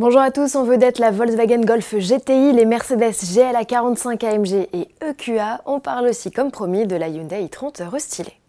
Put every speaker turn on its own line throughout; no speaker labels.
Bonjour à tous, on veut d'être la Volkswagen Golf GTI, les Mercedes GLA 45 AMG et EQA. On parle aussi, comme promis, de la Hyundai i30 restylée.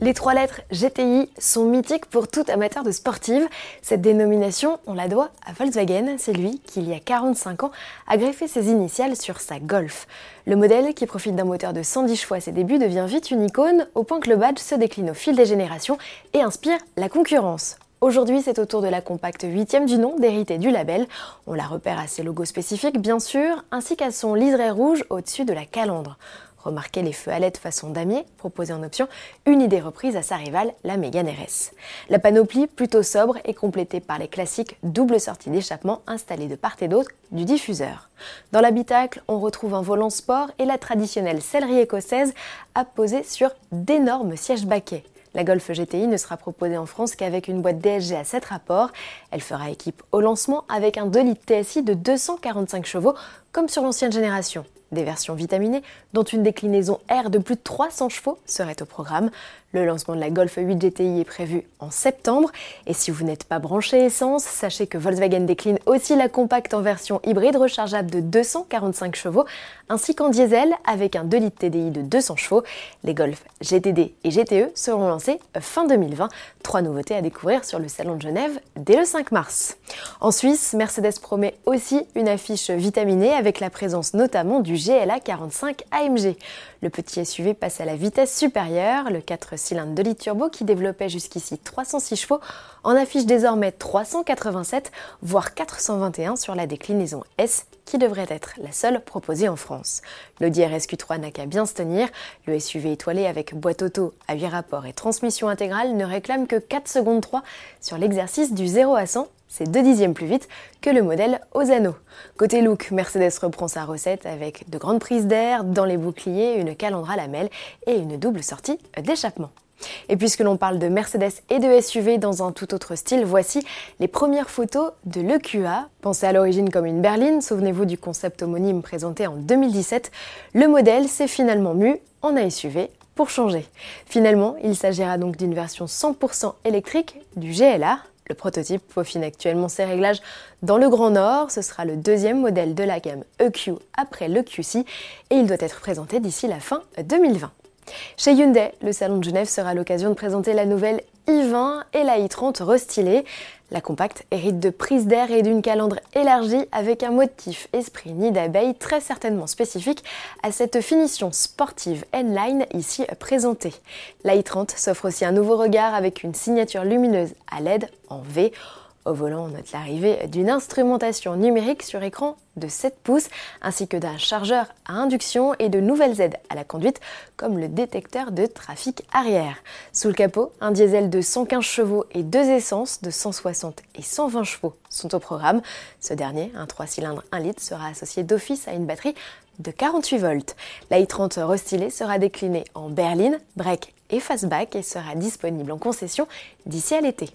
Les trois lettres GTI sont mythiques pour tout amateur de sportive. Cette dénomination, on la doit à Volkswagen. C'est lui qui, il y a 45 ans, a greffé ses initiales sur sa Golf. Le modèle, qui profite d'un moteur de 110 chevaux à ses débuts, devient vite une icône, au point que le badge se décline au fil des générations et inspire la concurrence. Aujourd'hui, c'est au tour de la compacte 8 du nom d'hériter du label. On la repère à ses logos spécifiques, bien sûr, ainsi qu'à son liseré rouge au-dessus de la calandre. Remarquez les feux à LED façon damier, proposés en option, une idée reprise à sa rivale, la Mégane RS. La panoplie, plutôt sobre, est complétée par les classiques double sorties d'échappement installées de part et d'autre du diffuseur. Dans l'habitacle, on retrouve un volant sport et la traditionnelle sellerie écossaise apposée sur d'énormes sièges baquets. La Golf GTI ne sera proposée en France qu'avec une boîte DSG à 7 rapports. Elle fera équipe au lancement avec un 2 litres TSI de 245 chevaux, comme sur l'ancienne génération. Des versions vitaminées, dont une déclinaison R de plus de 300 chevaux serait au programme. Le lancement de la Golf 8 GTI est prévu en septembre. Et si vous n'êtes pas branché essence, sachez que Volkswagen décline aussi la compacte en version hybride rechargeable de 245 chevaux, ainsi qu'en diesel avec un 2 litres TDI de 200 chevaux. Les Golf GTD et GTE seront lancés fin 2020. Trois nouveautés à découvrir sur le Salon de Genève dès le 5 mars. En Suisse, Mercedes promet aussi une affiche vitaminée avec la présence notamment du GLA 45 AMG. Le petit SUV passe à la vitesse supérieure, le 4 cylindres de litre turbo qui développait jusqu'ici 306 chevaux en affiche désormais 387 voire 421 sur la déclinaison S qui devrait être la seule proposée en France. L'Audi RSQ3 n'a qu'à bien se tenir, le SUV étoilé avec boîte auto à 8 rapports et transmission intégrale ne réclame que 4 secondes 3 sur l'exercice du 0 à 100 c'est deux dixièmes plus vite que le modèle Osano. Côté look, Mercedes reprend sa recette avec de grandes prises d'air dans les boucliers, une calandre à lamelles et une double sortie d'échappement. Et puisque l'on parle de Mercedes et de SUV dans un tout autre style, voici les premières photos de l'EQA. Pensé à l'origine comme une berline, souvenez-vous du concept homonyme présenté en 2017, le modèle s'est finalement mu en SUV pour changer. Finalement, il s'agira donc d'une version 100% électrique du GLA, le prototype peaufine actuellement ses réglages dans le Grand Nord. Ce sera le deuxième modèle de la gamme EQ après le QC et il doit être présenté d'ici la fin 2020. Chez Hyundai, le salon de Genève sera l'occasion de présenter la nouvelle i20 et la i30 restylée. La compacte hérite de prise d'air et d'une calandre élargie avec un motif esprit nid d'abeille très certainement spécifique à cette finition sportive N-Line ici présentée. La i30 s'offre aussi un nouveau regard avec une signature lumineuse à LED en V. Au volant, on note l'arrivée d'une instrumentation numérique sur écran de 7 pouces, ainsi que d'un chargeur à induction et de nouvelles aides à la conduite, comme le détecteur de trafic arrière. Sous le capot, un diesel de 115 chevaux et deux essences de 160 et 120 chevaux sont au programme. Ce dernier, un 3 cylindres 1 litre, sera associé d'office à une batterie de 48 volts. La i30 restylée sera déclinée en berline, break et fastback et sera disponible en concession d'ici à l'été.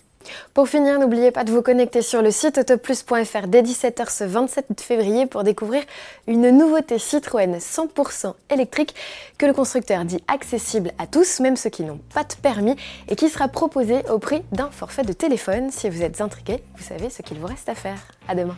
Pour finir, n'oubliez pas de vous connecter sur le site autoplus.fr dès 17h ce 27 février pour découvrir une nouveauté Citroën 100% électrique que le constructeur dit accessible à tous, même ceux qui n'ont pas de permis, et qui sera proposée au prix d'un forfait de téléphone. Si vous êtes intrigué, vous savez ce qu'il vous reste à faire. À demain.